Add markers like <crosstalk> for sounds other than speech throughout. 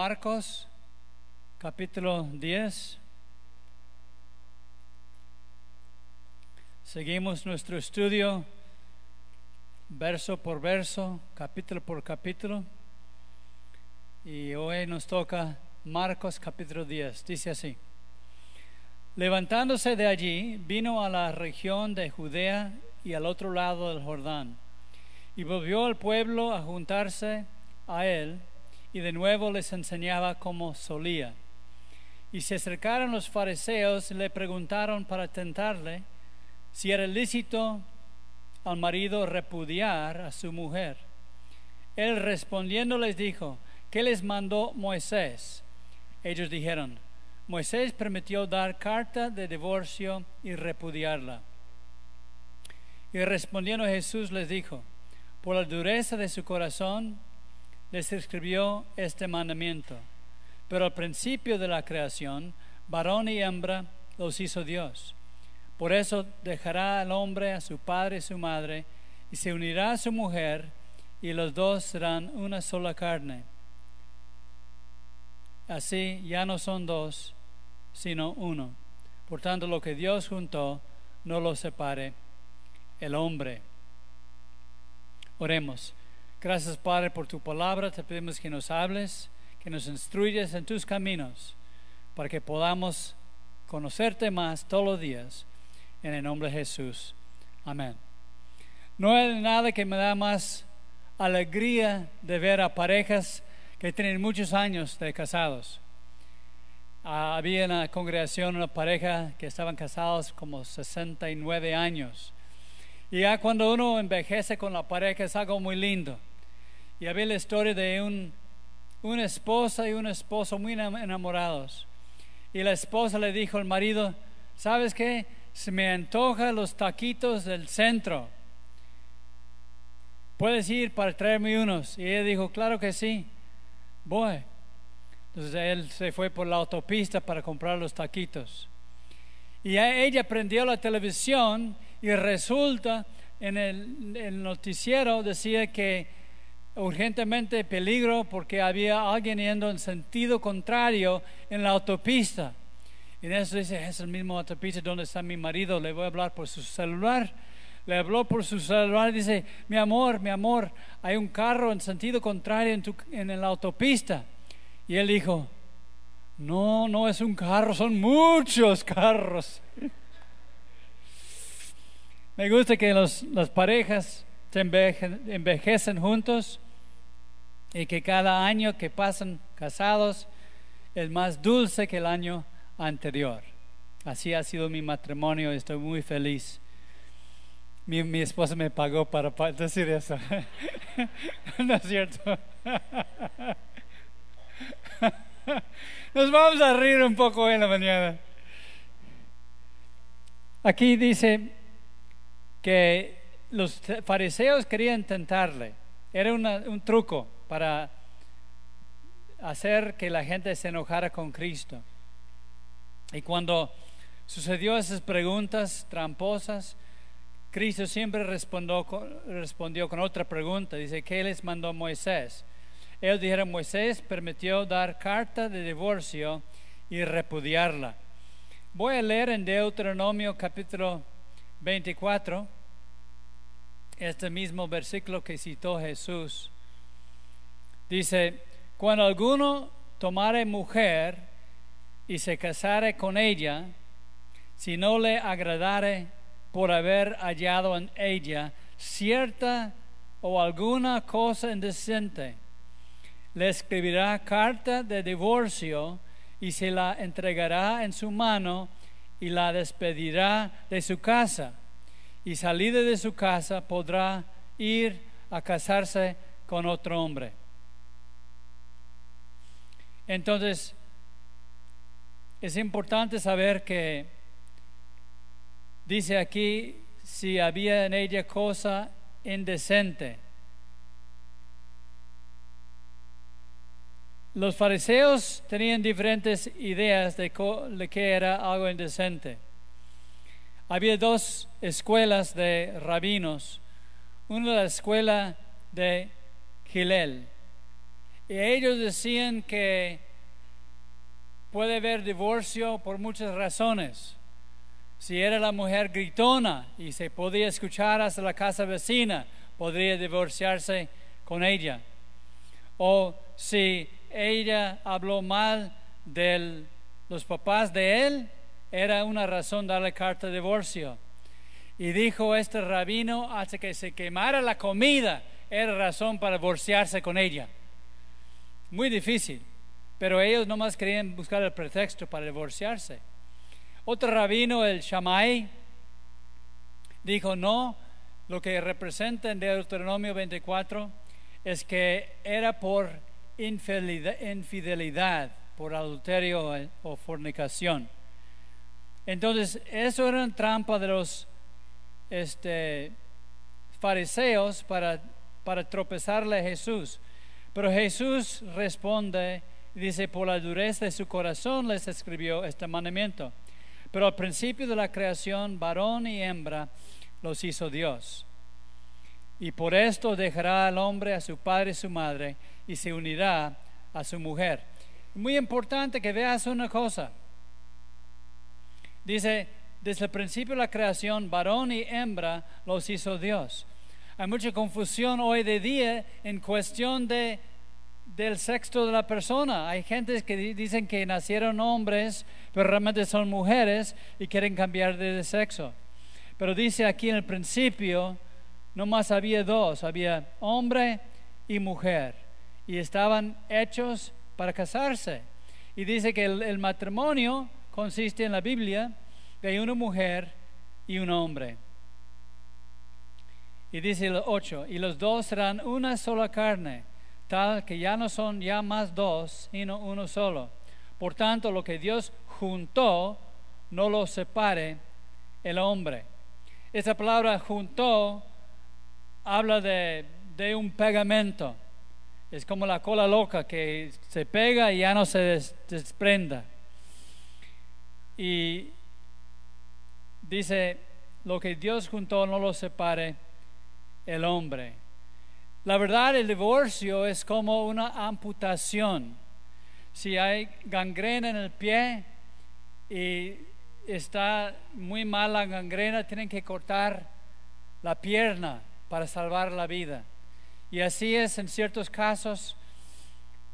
Marcos capítulo 10. Seguimos nuestro estudio verso por verso, capítulo por capítulo. Y hoy nos toca Marcos capítulo 10. Dice así. Levantándose de allí, vino a la región de Judea y al otro lado del Jordán. Y volvió al pueblo a juntarse a él, y de nuevo les enseñaba como solía. Y se acercaron los fariseos y le preguntaron para tentarle si era lícito al marido repudiar a su mujer. Él respondiendo les dijo, ¿qué les mandó Moisés? Ellos dijeron, Moisés permitió dar carta de divorcio y repudiarla. Y respondiendo Jesús les dijo, por la dureza de su corazón les escribió este mandamiento. Pero al principio de la creación, varón y hembra los hizo Dios. Por eso dejará al hombre a su padre y su madre, y se unirá a su mujer, y los dos serán una sola carne. Así ya no son dos, sino uno. Por tanto, lo que Dios juntó, no lo separe el hombre. Oremos. Gracias, Padre, por tu palabra. Te pedimos que nos hables, que nos instruyes en tus caminos, para que podamos conocerte más todos los días. En el nombre de Jesús. Amén. No hay nada que me da más alegría de ver a parejas que tienen muchos años de casados. Ah, había en la congregación una pareja que estaban casados como 69 años. Y ya cuando uno envejece con la pareja es algo muy lindo. Y había la historia de un, una esposa y un esposo muy enamorados. Y la esposa le dijo al marido, ¿sabes qué? Se me antoja los taquitos del centro. ¿Puedes ir para traerme unos? Y ella dijo, claro que sí, voy. Entonces él se fue por la autopista para comprar los taquitos. Y ella prendió la televisión y resulta en el, el noticiero decía que urgentemente peligro porque había alguien yendo en sentido contrario en la autopista. Y en eso dice, es el mismo autopista donde está mi marido, le voy a hablar por su celular. Le habló por su celular y dice, mi amor, mi amor, hay un carro en sentido contrario en, tu, en la autopista. Y él dijo, no, no es un carro, son muchos carros. Me gusta que las parejas se envejecen juntos y que cada año que pasan casados es más dulce que el año anterior. Así ha sido mi matrimonio, estoy muy feliz. Mi, esposa me pagó para decir eso. <laughs> no es cierto. <laughs> Nos vamos a reír un poco en la mañana. Aquí dice que los fariseos querían tentarle. Era un truco para hacer que la gente se enojara con Cristo. Y cuando sucedió esas preguntas tramposas, Cristo siempre respondió con, otra pregunta. Dice, ¿qué les mandó Moisés? Él dijeron, Moisés permitió dar carta de divorcio y repudiarla. Voy a leer en Deuteronomio capítulo 24, este mismo versículo que citó Jesús. Dice, cuando alguno tomare mujer y se casare con ella, si no le agradare por haber hallado en ella cierta o alguna cosa indecente, le escribirá carta de divorcio y se la entregará en su mano y la despedirá de su casa. Y salida de su casa podrá ir a casarse con otro hombre. Entonces, es importante saber que dice aquí si había en ella cosa indecente. Los fariseos tenían diferentes ideas de, de qué era algo indecente. Había dos escuelas de rabinos. Una la escuela de Gilel Y ellos decían que puede haber divorcio por muchas razones. Si era la mujer gritona y se podía escuchar hasta la casa vecina, podría divorciarse con ella. O si ella habló mal de los papás de él, era una razón darle carta de divorcio. Y dijo este rabino, hasta que se quemara la comida, era razón para divorciarse con ella. Muy difícil, pero ellos nomás querían buscar el pretexto para divorciarse. Otro rabino, el Shammai, dijo, no, lo que representa en Deuteronomio 24 es que era por infidelidad, por adulterio o fornicación. Entonces, eso era una trampa de los este, fariseos para, para tropezarle a Jesús. Pero Jesús responde, dice, por la dureza de su corazón les escribió este mandamiento. Pero al principio de la creación, varón y hembra los hizo Dios. Y por esto dejará al hombre a su padre y su madre y se unirá a su mujer. Muy importante que veas una cosa. Dice, desde el principio de la creación, varón y hembra los hizo Dios. Hay mucha confusión hoy de día en cuestión de, del sexo de la persona. Hay gente que dicen que nacieron hombres, pero realmente son mujeres y quieren cambiar de sexo. Pero dice aquí en el principio, no más había dos, había hombre y mujer, y estaban hechos para casarse. Y dice que el matrimonio consiste en la Biblia de una mujer y un hombre. Y dice el 8, y los dos serán una sola carne, tal que ya no son ya más dos, sino uno solo. Por tanto, lo que Dios juntó, no lo separe el hombre. Esa palabra juntó habla de, de un pegamento. Es como la cola loca que se pega y ya no se desprenda. Y dice, lo que Dios juntó no lo separe el hombre. La verdad, el divorcio es como una amputación. Si hay gangrena en el pie y está muy mal la gangrena, tienen que cortar la pierna para salvar la vida. Y así es en ciertos casos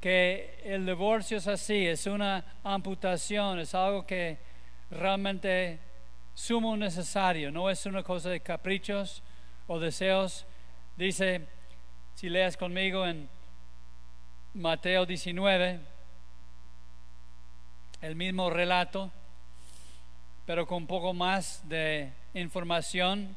que el divorcio es así, es una amputación, es algo que realmente sumo necesario, no es una cosa de caprichos o deseos. Dice, si leas conmigo en Mateo 19, el mismo relato, pero con un poco más de información.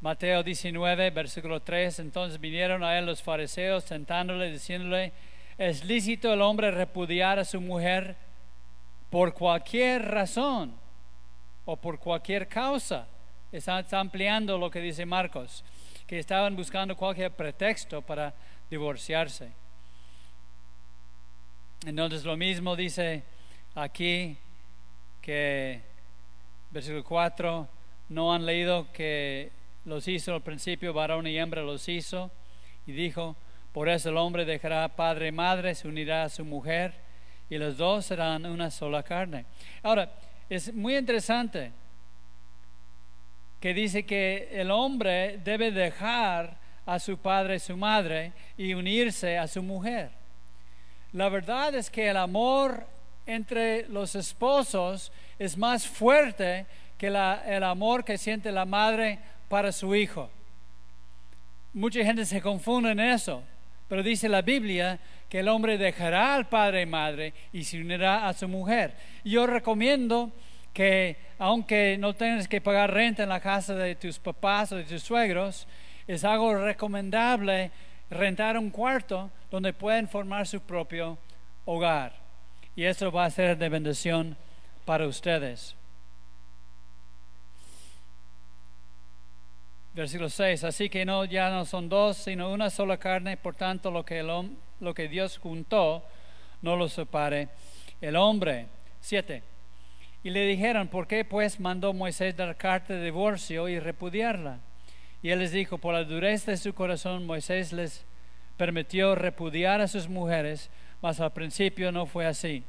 Mateo 19, versículo 3, entonces vinieron a él los fariseos sentándole, diciéndole, ¿es lícito el hombre repudiar a su mujer? por cualquier razón o por cualquier causa. Está, ampliando lo que dice Marcos, que estaban buscando cualquier pretexto para divorciarse. Entonces lo mismo dice aquí que versículo 4, no han leído que los hizo al principio, varón y hembra los hizo, y dijo, por eso el hombre dejará padre y madre, se unirá a su mujer y los dos serán una sola carne. Ahora, es muy interesante que dice que el hombre debe dejar a su padre y su madre y unirse a su mujer. La verdad es que el amor entre los esposos es más fuerte que el amor que siente la madre para su hijo. Mucha gente se confunde en eso, pero dice la Biblia que el hombre dejará al padre y madre y se unirá a su mujer. Yo recomiendo que aunque no tengas que pagar renta en la casa de tus papás o de tus suegros, es algo recomendable rentar un cuarto donde pueden formar su propio hogar. Y eso va a ser de bendición para ustedes. Versículo 6. Así que no, ya no son dos, sino una sola carne. Por tanto, lo que, el, lo que Dios juntó, no lo separe el hombre. 7. Y le dijeron, ¿por qué pues mandó Moisés dar carta de divorcio y repudiarla? Y él les dijo, por la dureza de su corazón Moisés les permitió repudiar a sus mujeres, mas al principio no fue así.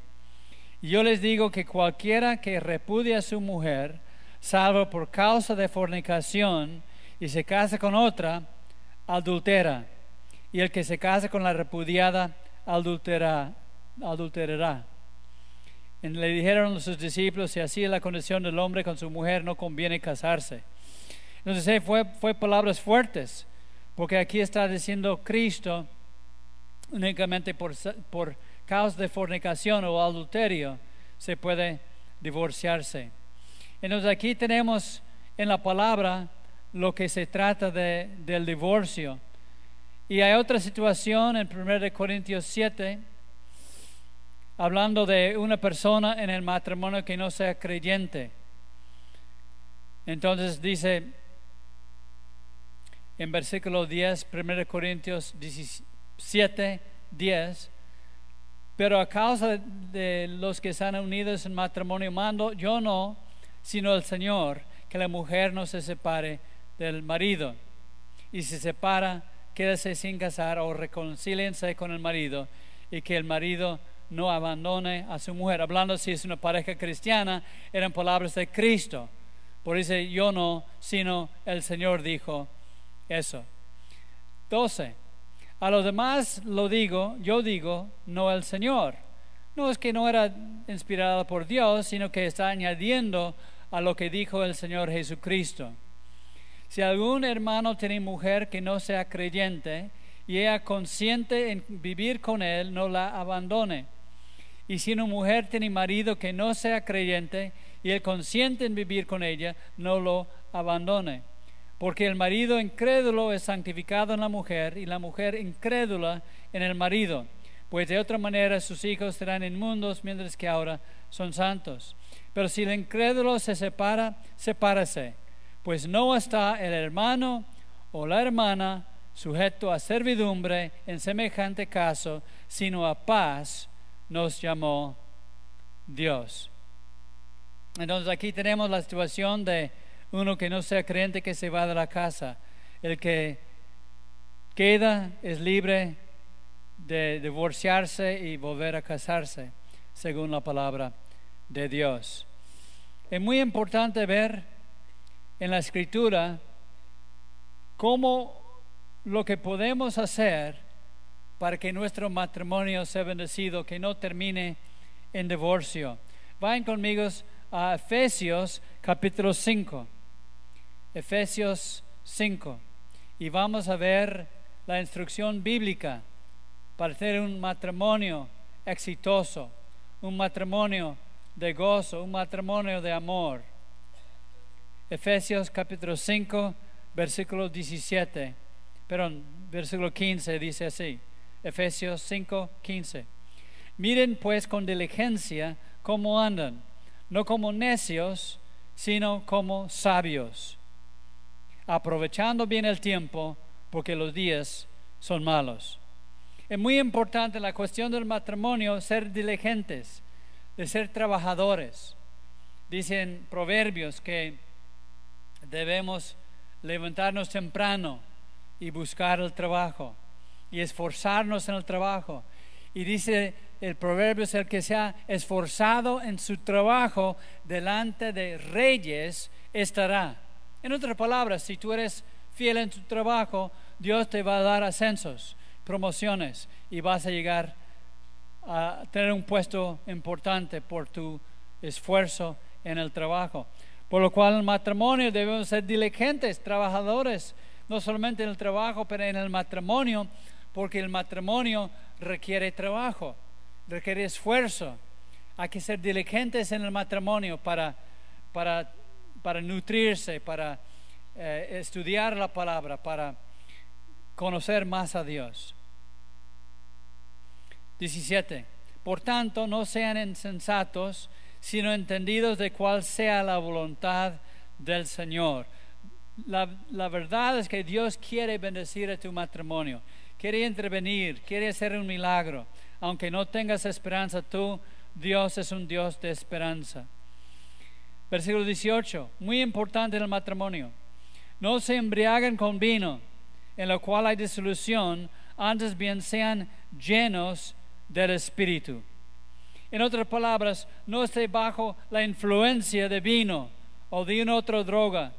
Y yo les digo que cualquiera que repudia a su mujer, salvo por causa de fornicación, y se casa con otra, adultera. Y el que se casa con la repudiada, adulterará. le dijeron a sus discípulos, si así es la condición del hombre con su mujer, no conviene casarse. Entonces fue, fue palabras fuertes, porque aquí está diciendo Cristo únicamente por, por causa de fornicación o adulterio se puede divorciarse. Entonces aquí tenemos en la palabra lo que se trata de, del divorcio. Y hay otra situación en 1 Corintios 7, hablando de una persona en el matrimonio que no sea creyente. Entonces dice en versículo 10, 1 Corintios 17, 10, pero a causa de los que están unidos en matrimonio, mando yo no, sino el Señor, que la mujer no se separe del marido. Y si se separa, quédese sin casar o reconcíliense con el marido y que el marido no abandone a su mujer. Hablando si es una pareja cristiana, eran palabras de Cristo. Por eso yo no, sino el Señor dijo eso. 12. A los demás lo digo, yo digo, no el Señor. No es que no era inspirada por Dios, sino que está añadiendo a lo que dijo el Señor Jesucristo. Si algún hermano tiene mujer que no sea creyente y ella consciente en vivir con él, no la abandone. Y si una mujer tiene marido que no sea creyente y él consciente en vivir con ella, no lo abandone. Porque el marido incrédulo es santificado en la mujer y la mujer incrédula en el marido. Pues de otra manera sus hijos serán inmundos mientras que ahora son santos. Pero si el incrédulo se separa, sepárase pues no está el hermano o la hermana sujeto a servidumbre en semejante caso, sino a paz nos llamó Dios. Entonces aquí tenemos la situación de uno que no sea creyente que se va de la casa. El que queda es libre de divorciarse y volver a casarse, según la palabra de Dios. Es muy importante ver en la escritura cómo lo que podemos hacer para que nuestro matrimonio sea bendecido, que no termine en divorcio. Vayan conmigo a Efesios capítulo 5. Efesios 5. Y vamos a ver la instrucción bíblica para tener un matrimonio exitoso, un matrimonio de gozo, un matrimonio de amor. Efesios capítulo 5, versículo 17. Perdón, versículo 15 dice así. Efesios 5, 15. Miren pues con diligencia cómo andan, no como necios, sino como sabios, aprovechando bien el tiempo, porque los días son malos. Es muy importante la cuestión del matrimonio ser diligentes, de ser trabajadores. Dicen proverbios que debemos levantarnos temprano y buscar el trabajo y esforzarnos en el trabajo. Y dice el proverbio es el que se ha esforzado en su trabajo delante de reyes estará. En otras palabras, si tú eres fiel en tu trabajo, Dios te va a dar ascensos, promociones y vas a llegar a tener un puesto importante por tu esfuerzo en el trabajo. Por lo cual en el matrimonio debemos ser diligentes, trabajadores, no solamente en el trabajo, pero en el matrimonio, porque el matrimonio requiere trabajo, requiere esfuerzo. Hay que ser diligentes en el matrimonio para, para, para nutrirse, para eh, estudiar la palabra, para conocer más a Dios. 17. Por tanto, no sean insensatos, sino entendidos de cuál sea la voluntad del Señor. La, la, verdad es que Dios quiere bendecir a tu matrimonio, quiere intervenir, quiere hacer un milagro. Aunque no tengas esperanza, tú, Dios es un Dios de esperanza. Versículo 18, muy importante en el matrimonio. No se embriaguen con vino, en lo cual hay disolución, antes bien sean llenos del Espíritu. En otras palabras, no esté bajo la influencia de vino o de una otra droga,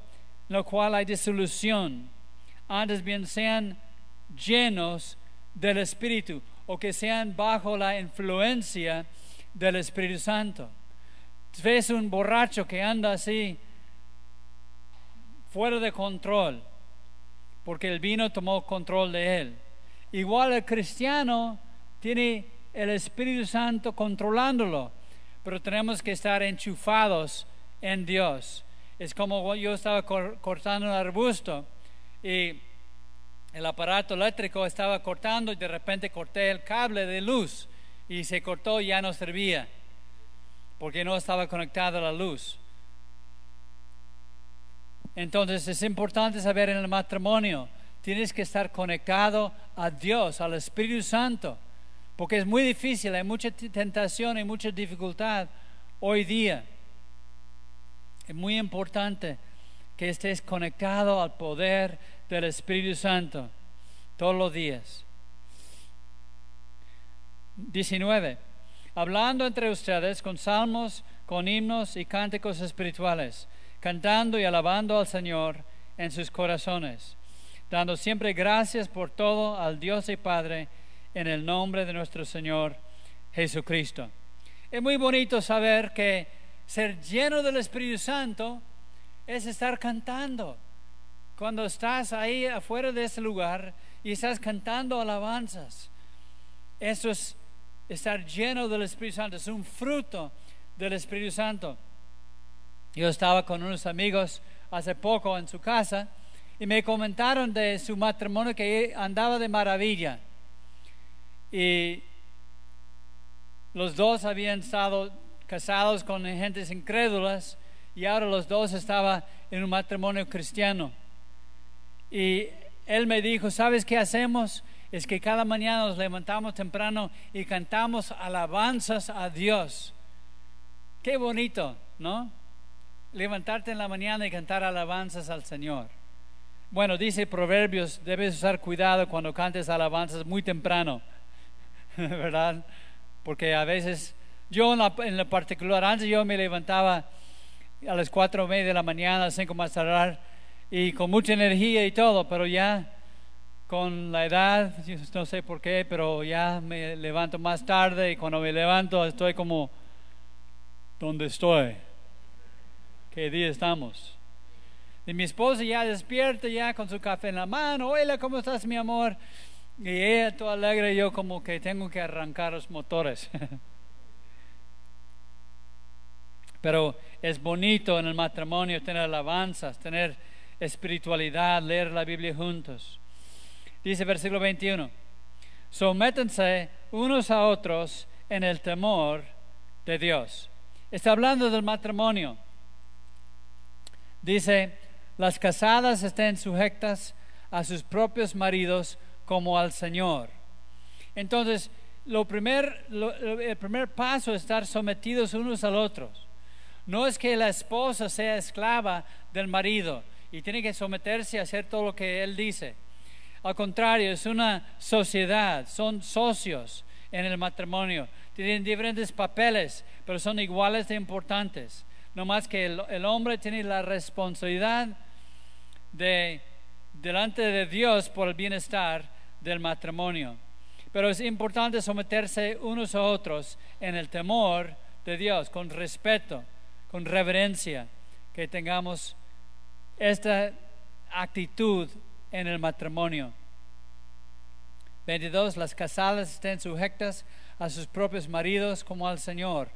en lo cual hay disolución. Antes bien sean llenos del Espíritu o que sean bajo la influencia del Espíritu Santo. Ves un borracho que anda así fuera de control, porque el vino tomó control de él. Igual el cristiano tiene el Espíritu Santo controlándolo, pero tenemos que estar enchufados en Dios. Es como yo estaba cortando un arbusto y el aparato eléctrico estaba cortando y de repente corté el cable de luz y se cortó y ya no servía porque no estaba conectado a la luz. Entonces es importante saber en el matrimonio, tienes que estar conectado a Dios, al Espíritu Santo, porque es muy difícil, hay mucha tentación y mucha dificultad hoy día. Es muy importante que estés conectado al poder del Espíritu Santo todos los días. 19. Hablando entre ustedes con salmos, con himnos y cánticos espirituales cantando y alabando al Señor en sus corazones, dando siempre gracias por todo al Dios y Padre en el nombre de nuestro Señor Jesucristo. Es muy bonito saber que ser lleno del Espíritu Santo es estar cantando. Cuando estás ahí afuera de ese lugar y estás cantando alabanzas, eso es estar lleno del Espíritu Santo, es un fruto del Espíritu Santo. Yo estaba con unos amigos hace poco en su casa y me comentaron de su matrimonio que andaba de maravilla. Y los dos habían estado casados con gentes incrédulas y ahora los dos estaban en un matrimonio cristiano. Y él me dijo, ¿sabes qué hacemos? Es que cada mañana nos levantamos temprano y cantamos alabanzas a Dios. Qué bonito, ¿no? levantarte en la mañana y cantar alabanzas al Señor. Bueno, dice Proverbios, debes usar cuidado cuando cantes alabanzas muy temprano, <laughs> ¿verdad? Porque a veces, yo en, lo particular, antes yo me levantaba a las cuatro y media de la mañana, cinco más tardar, y con mucha energía y todo, pero ya con la edad, no sé por qué, pero ya me levanto más tarde y cuando me levanto estoy como, ¿dónde estoy? ¿Qué día estamos? Y mi esposa ya despierta, ya con su café en la mano. Hola, ¿cómo estás, mi amor? Y ella toda alegre, yo como que tengo que arrancar los motores. <laughs> Pero es bonito en el matrimonio tener alabanzas, tener espiritualidad, leer la Biblia juntos. Dice versículo 21, sométense unos a otros en el temor de Dios. Está hablando del matrimonio. Dice, las casadas estén sujetas a sus propios maridos como al Señor. Entonces, lo primer, el primer paso es estar sometidos unos a otros. No es que la esposa sea esclava del marido y tiene que someterse a hacer todo lo que él dice. Al contrario, es una sociedad, son socios en el matrimonio, tienen diferentes papeles, pero son iguales de importantes. No más que el, hombre tiene la responsabilidad de delante de Dios por el bienestar del matrimonio. Pero es importante someterse unos a otros en el temor de Dios, con respeto, con reverencia, que tengamos esta actitud en el matrimonio. 22. Las casadas estén sujetas a sus propios maridos como al Señor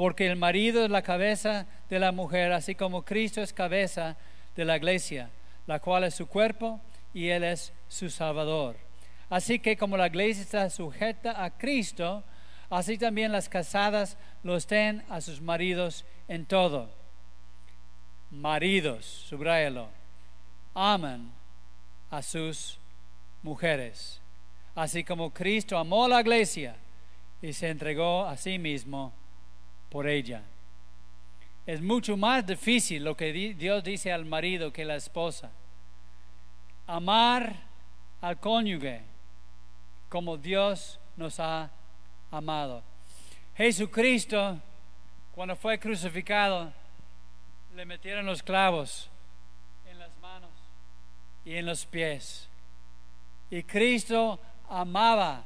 porque el marido es la cabeza de la mujer, así como Cristo es cabeza de la iglesia, la cual es su cuerpo y Él es su Salvador. Así que como la iglesia está sujeta a Cristo, así también las casadas lo estén a sus maridos en todo. Maridos, subrayalo, aman a sus mujeres, así como Cristo amó a la iglesia y se entregó a sí mismo por ella. Es mucho más difícil lo que Dios dice al marido que la esposa. amar al cónyuge como Dios nos ha amado. Jesucristo, cuando fue crucificado, le metieron los clavos en las manos y en los pies. Y Cristo amaba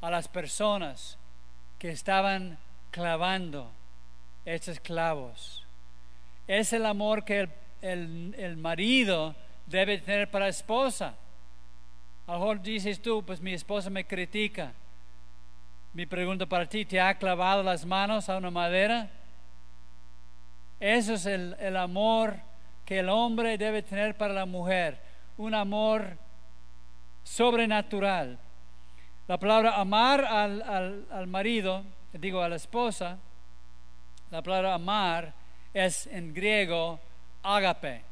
a las personas que estaban clavando estos clavos. Es el amor que el, el, marido debe tener para la esposa. A lo mejor dices tú, pues mi esposa me critica. Mi pregunta para ti, ¿te ha clavado las manos a una madera? Eso es el, el amor que el hombre debe tener para la mujer. Un amor sobrenatural. La palabra amar al, al, al marido, digo a la esposa, la palabra amar es en griego agape.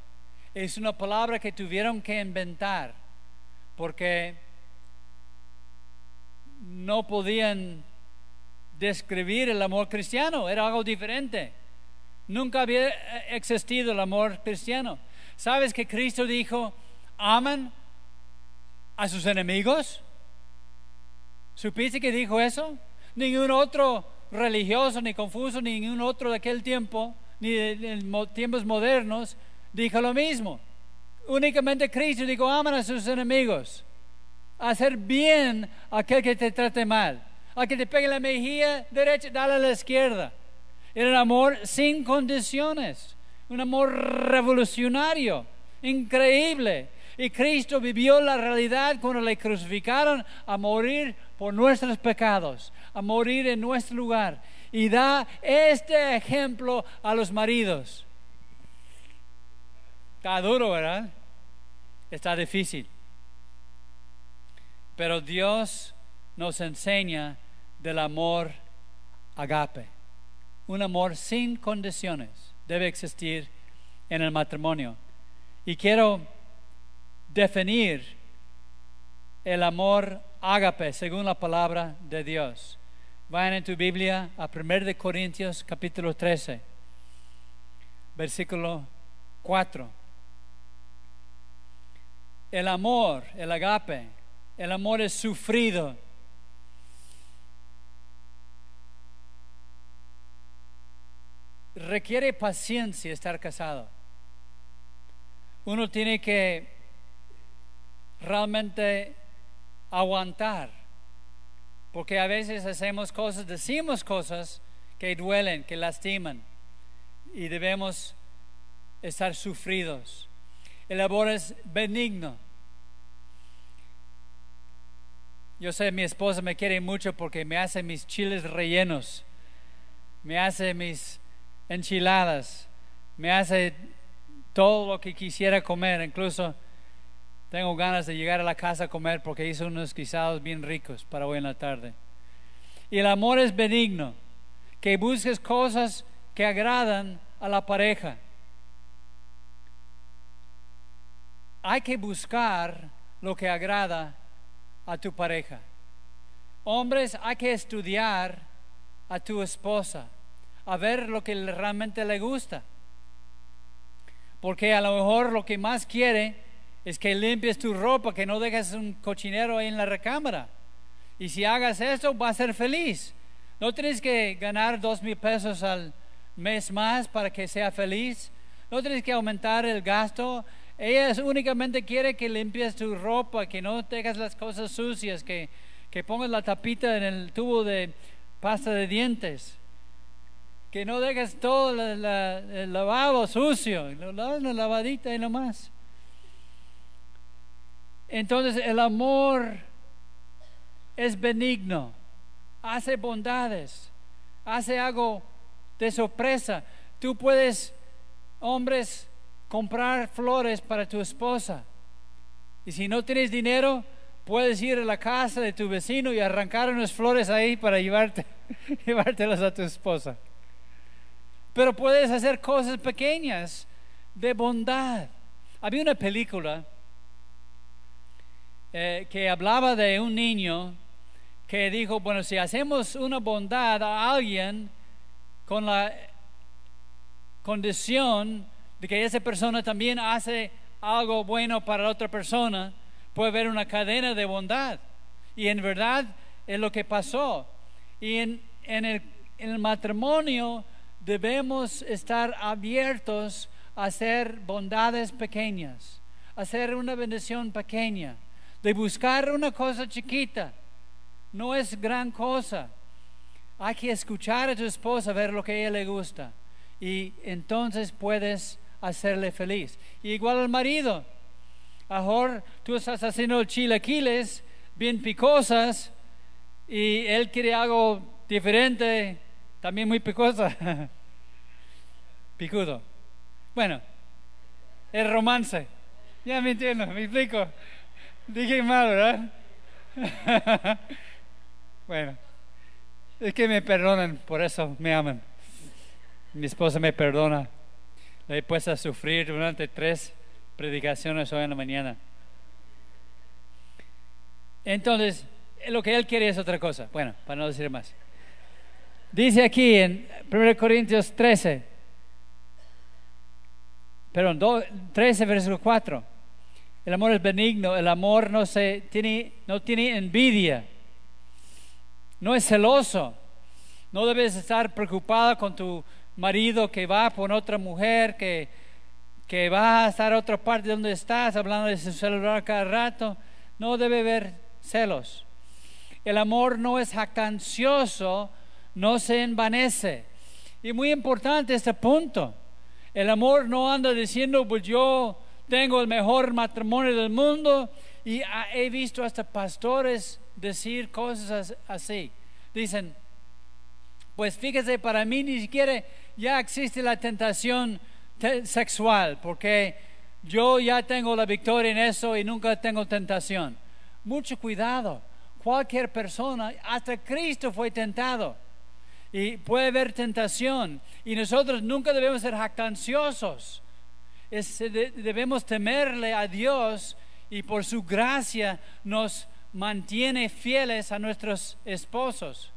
Es una palabra que tuvieron que inventar porque no podían describir el amor cristiano, era algo diferente. Nunca había existido el amor cristiano. ¿Sabes que Cristo dijo, aman a sus enemigos? ¿Supiste que dijo eso? Ningún otro religioso, ni confuso, ni ningún otro de aquel tiempo, ni de, tiempos modernos, dijo lo mismo. Únicamente Cristo dijo, aman a sus enemigos. Hacer bien a aquel que te trate mal. A que te pegue la mejilla derecha, dale a la izquierda. Era un amor sin condiciones. Un amor revolucionario, increíble. Y Cristo vivió la realidad cuando le crucificaron a morir por nuestros pecados, a morir en nuestro lugar. Y da este ejemplo a los maridos. Está duro, ¿verdad? Está difícil. Pero Dios nos enseña del amor agape. Un amor sin condiciones debe existir en el matrimonio. Y quiero definir el amor ágape según la palabra de Dios. Vayan en tu Biblia a 1 Corintios capítulo 13, versículo 4. El amor, el agape, el amor es sufrido. Requiere paciencia estar casado. Uno tiene que realmente aguantar. Porque a veces hacemos cosas, decimos cosas que duelen, que lastiman. Y debemos estar sufridos. El amor es benigno. Yo sé, mi esposa me quiere mucho porque me hace mis chiles rellenos, me hace mis enchiladas, me hace todo lo que quisiera comer, incluso tengo ganas de llegar a la casa a comer porque hizo unos guisados bien ricos para hoy en la tarde. Y el amor es benigno, que busques cosas que agradan a la pareja. Hay que buscar lo que agrada a tu pareja. Hombres, hay que estudiar a tu esposa, a ver lo que realmente le gusta. Porque a lo mejor lo que más quiere es que limpies tu ropa, que no dejes un cochinero ahí en la recámara. Y si hagas eso, va a ser feliz. No tienes que ganar dos mil pesos al mes más para que sea feliz. No tienes que aumentar el gasto. Ella únicamente quiere que limpies tu ropa, que no dejes las cosas sucias, que, que pongas la tapita en el tubo de pasta de dientes. Que no dejes todo el lavabo sucio. Lo una lavadita y no más. Entonces el amor es benigno, hace bondades, hace algo de sorpresa. Tú puedes, hombres, comprar flores para tu esposa. Y si no tienes dinero, puedes ir a la casa de tu vecino y arrancar unas flores ahí para llevarte, <laughs> llevártelas a tu esposa. Pero puedes hacer cosas pequeñas de bondad. Había una película eh, que hablaba de un niño que dijo, bueno, si hacemos una bondad a alguien con la condición de que esa persona también hace algo bueno para otra persona, puede haber una cadena de bondad. Y en verdad es lo que pasó. Y en, el, el matrimonio debemos estar abiertos a hacer bondades pequeñas, a hacer una bendición pequeña, de buscar una cosa chiquita. No es gran cosa. Hay que escuchar a tu esposa, ver lo que a ella le gusta. Y entonces puedes hacerle feliz. igual al marido. Ahora tú estás haciendo chilaquiles bien picosas y él quiere algo diferente, también muy picosa. <laughs> Picudo. Bueno, el romance. Ya me entiendo, me explico. Dije mal, ¿verdad? <laughs> bueno, es que me perdonan, por eso me aman. Mi esposa me perdona. Le he puesto a sufrir durante tres predicaciones hoy en la mañana. Entonces, lo que él quiere es otra cosa. Bueno, para no decir más. Dice aquí en 1 Corintios 13, perdón, 13, versículo 4. El amor es benigno, el amor no, se, tiene, no tiene envidia, no es celoso, no debes estar preocupada con tu marido que va por otra mujer, que, que va a estar a otra parte donde estás, hablando de su celular cada rato. No debe haber celos. El amor no es jactancioso, no se envanece. Y muy importante este punto. El amor no anda diciendo, pues yo tengo el mejor matrimonio del mundo y he visto hasta pastores decir cosas así. Dicen, pues fíjese, para mí ni siquiera ya existe la tentación sexual, porque yo ya tengo la victoria en eso y nunca tengo tentación. Mucho cuidado. Cualquier persona, hasta Cristo fue tentado. Y puede haber tentación. Y nosotros nunca debemos ser jactanciosos. debemos temerle a Dios y por su gracia nos mantiene fieles a nuestros esposos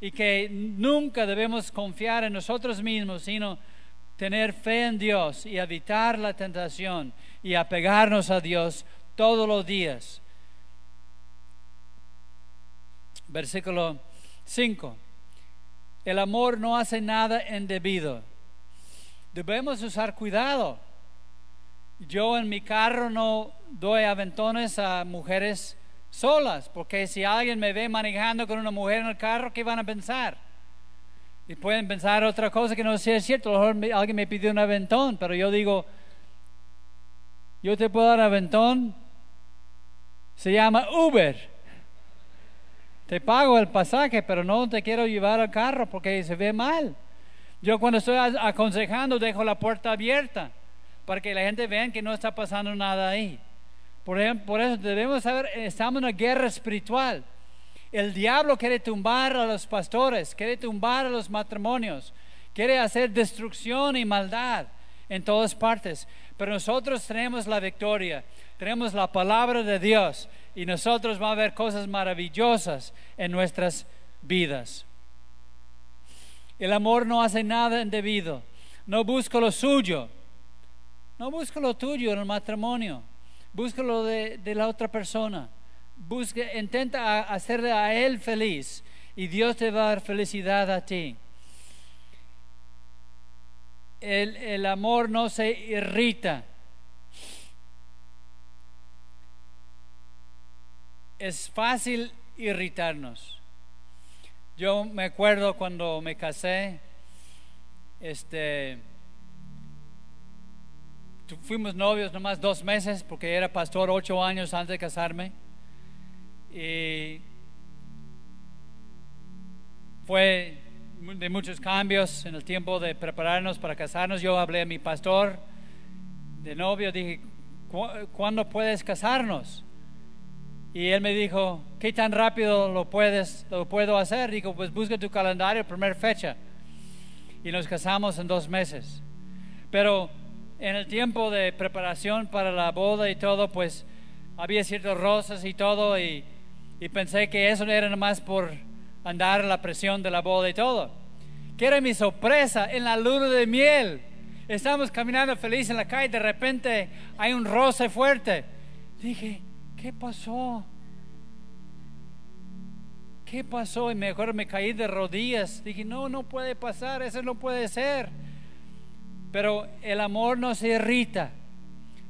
y que nunca debemos confiar en nosotros mismos, sino tener fe en Dios y evitar la tentación y apegarnos a Dios todos los días. Versículo 5. El amor no hace nada indebido. Debemos usar cuidado. Yo en mi carro no doy aventones a mujeres solas, porque si alguien me ve manejando con una mujer en el carro, ¿qué van a pensar? Y pueden pensar otra cosa que no sea cierto. A lo mejor alguien me pidió un aventón, pero yo digo, yo te puedo dar aventón. Se llama Uber. Te pago el pasaje, pero no te quiero llevar al carro porque se ve mal. Yo cuando estoy aconsejando dejo la puerta abierta para que la gente vea que no está pasando nada ahí. Por, eso debemos saber, estamos en una guerra espiritual. El diablo quiere tumbar a los pastores, quiere tumbar a los matrimonios, quiere hacer destrucción y maldad en todas partes. Pero nosotros tenemos la victoria, tenemos la palabra de Dios y nosotros vamos a ver cosas maravillosas en nuestras vidas. El amor no hace nada indebido, no busca lo suyo, no busca lo tuyo en el matrimonio búscalo de, de la otra persona. Busca, intenta hacerle a él feliz y Dios te va a dar felicidad a ti. El, el amor no se irrita. Es fácil irritarnos. Yo me acuerdo cuando me casé, este, fuimos novios nomás dos meses porque era pastor ocho años antes de casarme. Y fue de muchos cambios en el tiempo de prepararnos para casarnos. Yo hablé a mi pastor de novio, dije, ¿cuándo puedes casarnos? Y él me dijo, ¿qué tan rápido lo puedes, lo puedo hacer? Dijo, pues busca tu calendario, primera fecha. Y nos casamos en dos meses. Pero en el tiempo de preparación para la boda y todo, pues había ciertas rosas y todo, y, pensé que eso era más por andar la presión de la boda y todo. Que era mi sorpresa en la luna de miel. Estamos caminando feliz en la calle, de repente hay un roce fuerte. Dije, ¿qué pasó? ¿Qué pasó? Y mejor me caí de rodillas. Dije, no, no puede pasar, eso no puede ser. Pero el amor no se irrita,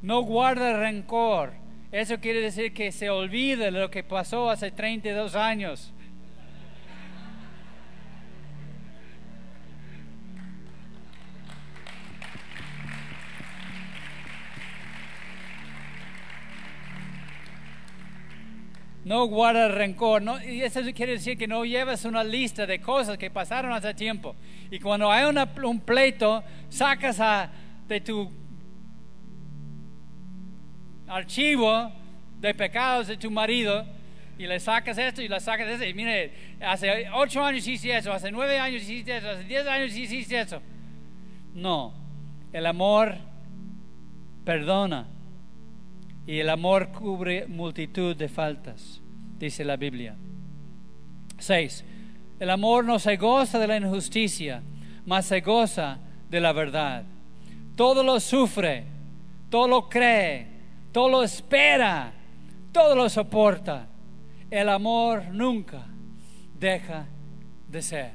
no guarda rencor. Eso quiere decir que se olvida de lo que pasó hace 32 años. No guarda rencor. No, y eso quiere decir que no llevas una lista de cosas que pasaron hace tiempo. Y cuando hay un pleito, sacas de tu archivo de pecados de tu marido y le sacas esto y le sacas esto. Y mire, hace ocho años hiciste eso, hace nueve años hiciste eso, hace diez años hiciste eso. No, el amor perdona y el amor cubre multitud de faltas, dice la Biblia. 6. El amor no se goza de la injusticia, mas se goza de la verdad. Todo lo sufre, todo lo cree, todo lo espera, todo lo soporta. El amor nunca deja de ser.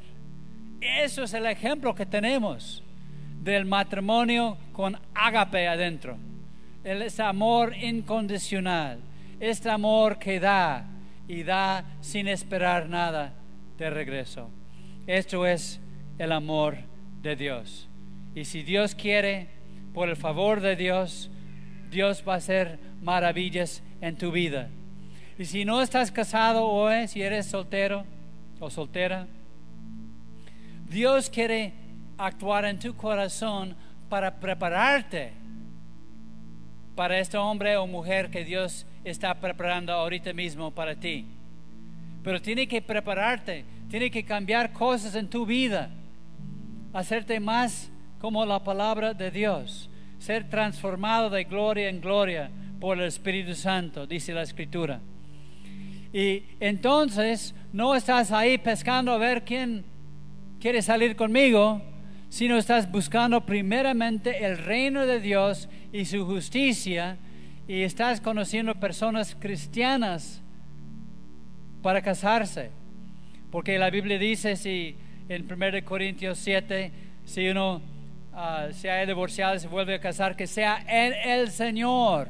Eso es el ejemplo que tenemos del matrimonio con ágape adentro es amor incondicional, este amor que da y da sin esperar nada de regreso. Esto es el amor de Dios. Y si Dios quiere, por el favor de Dios, Dios va a hacer maravillas en tu vida. Y si no estás casado hoy, si eres soltero o soltera, Dios quiere actuar en tu corazón para prepararte para este hombre o mujer que Dios está preparando ahorita mismo para ti. Pero tiene que prepararte, tiene que cambiar cosas en tu vida, hacerte más como la palabra de Dios, ser transformado de gloria en gloria por el Espíritu Santo, dice la Escritura. Y entonces no estás ahí pescando a ver quién quiere salir conmigo, sino estás buscando primeramente el reino de Dios y su justicia y estás conociendo personas cristianas para casarse. Porque la Biblia dice si en 1 Corintios 7, si uno ah, se ha divorciado y se vuelve a casar, que sea en el Señor.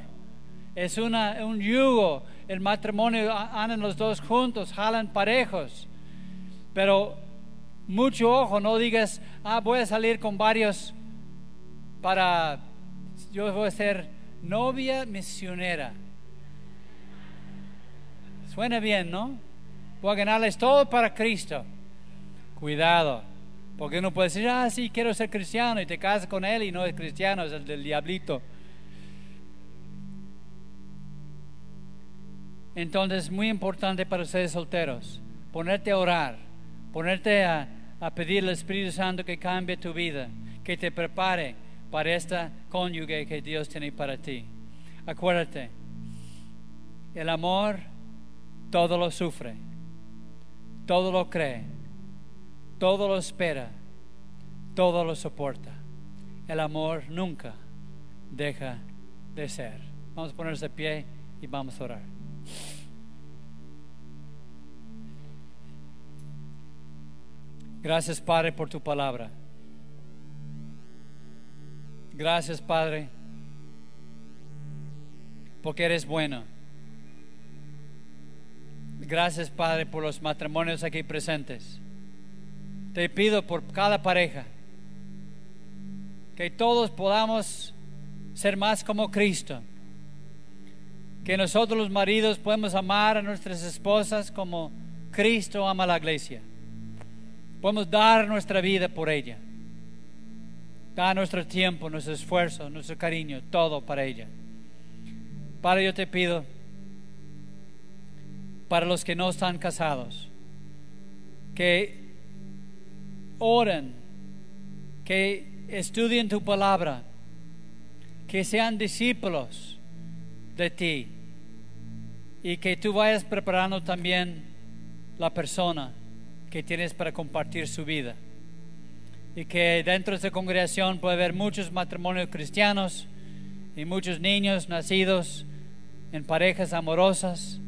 Es una, un yugo. El matrimonio andan los dos juntos, jalan parejos. Pero mucho ojo, no digas, ah, voy a salir con varios para, yo voy a ser novia misionera. Suena bien, ¿no? Voy a ganarles todo para Cristo. Cuidado, porque uno puede decir, ah, sí, quiero ser cristiano y te casas con él y no es cristiano, es el del diablito. Entonces, muy importante para ustedes solteros, ponerte a orar ponerte a, pedir al Espíritu Santo que cambie tu vida, que te prepare para esta cónyuge que Dios tiene para ti. Acuérdate, el amor todo lo sufre, todo lo cree, todo lo espera, todo lo soporta. El amor nunca deja de ser. Vamos a ponerse de pie y vamos a orar. Gracias Padre por tu palabra. Gracias Padre porque eres bueno. Gracias Padre por los matrimonios aquí presentes. Te pido por cada pareja que todos podamos ser más como Cristo. Que nosotros los maridos podemos amar a nuestras esposas como Cristo ama a la iglesia. Podemos dar nuestra vida por ella. Dar nuestro tiempo, nuestro esfuerzo, nuestro cariño, todo para ella. Padre, yo te pido, para los que no están casados, que oren, que estudien tu palabra, que sean discípulos de ti y que tú vayas preparando también la persona que tienes para compartir su vida. y que dentro de esta congregación puede haber muchos matrimonios cristianos y muchos niños nacidos en parejas amorosas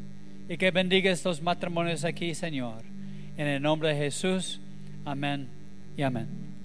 y que bendiga estos matrimonios aquí, Señor. En el nombre de Jesús, amén y amén.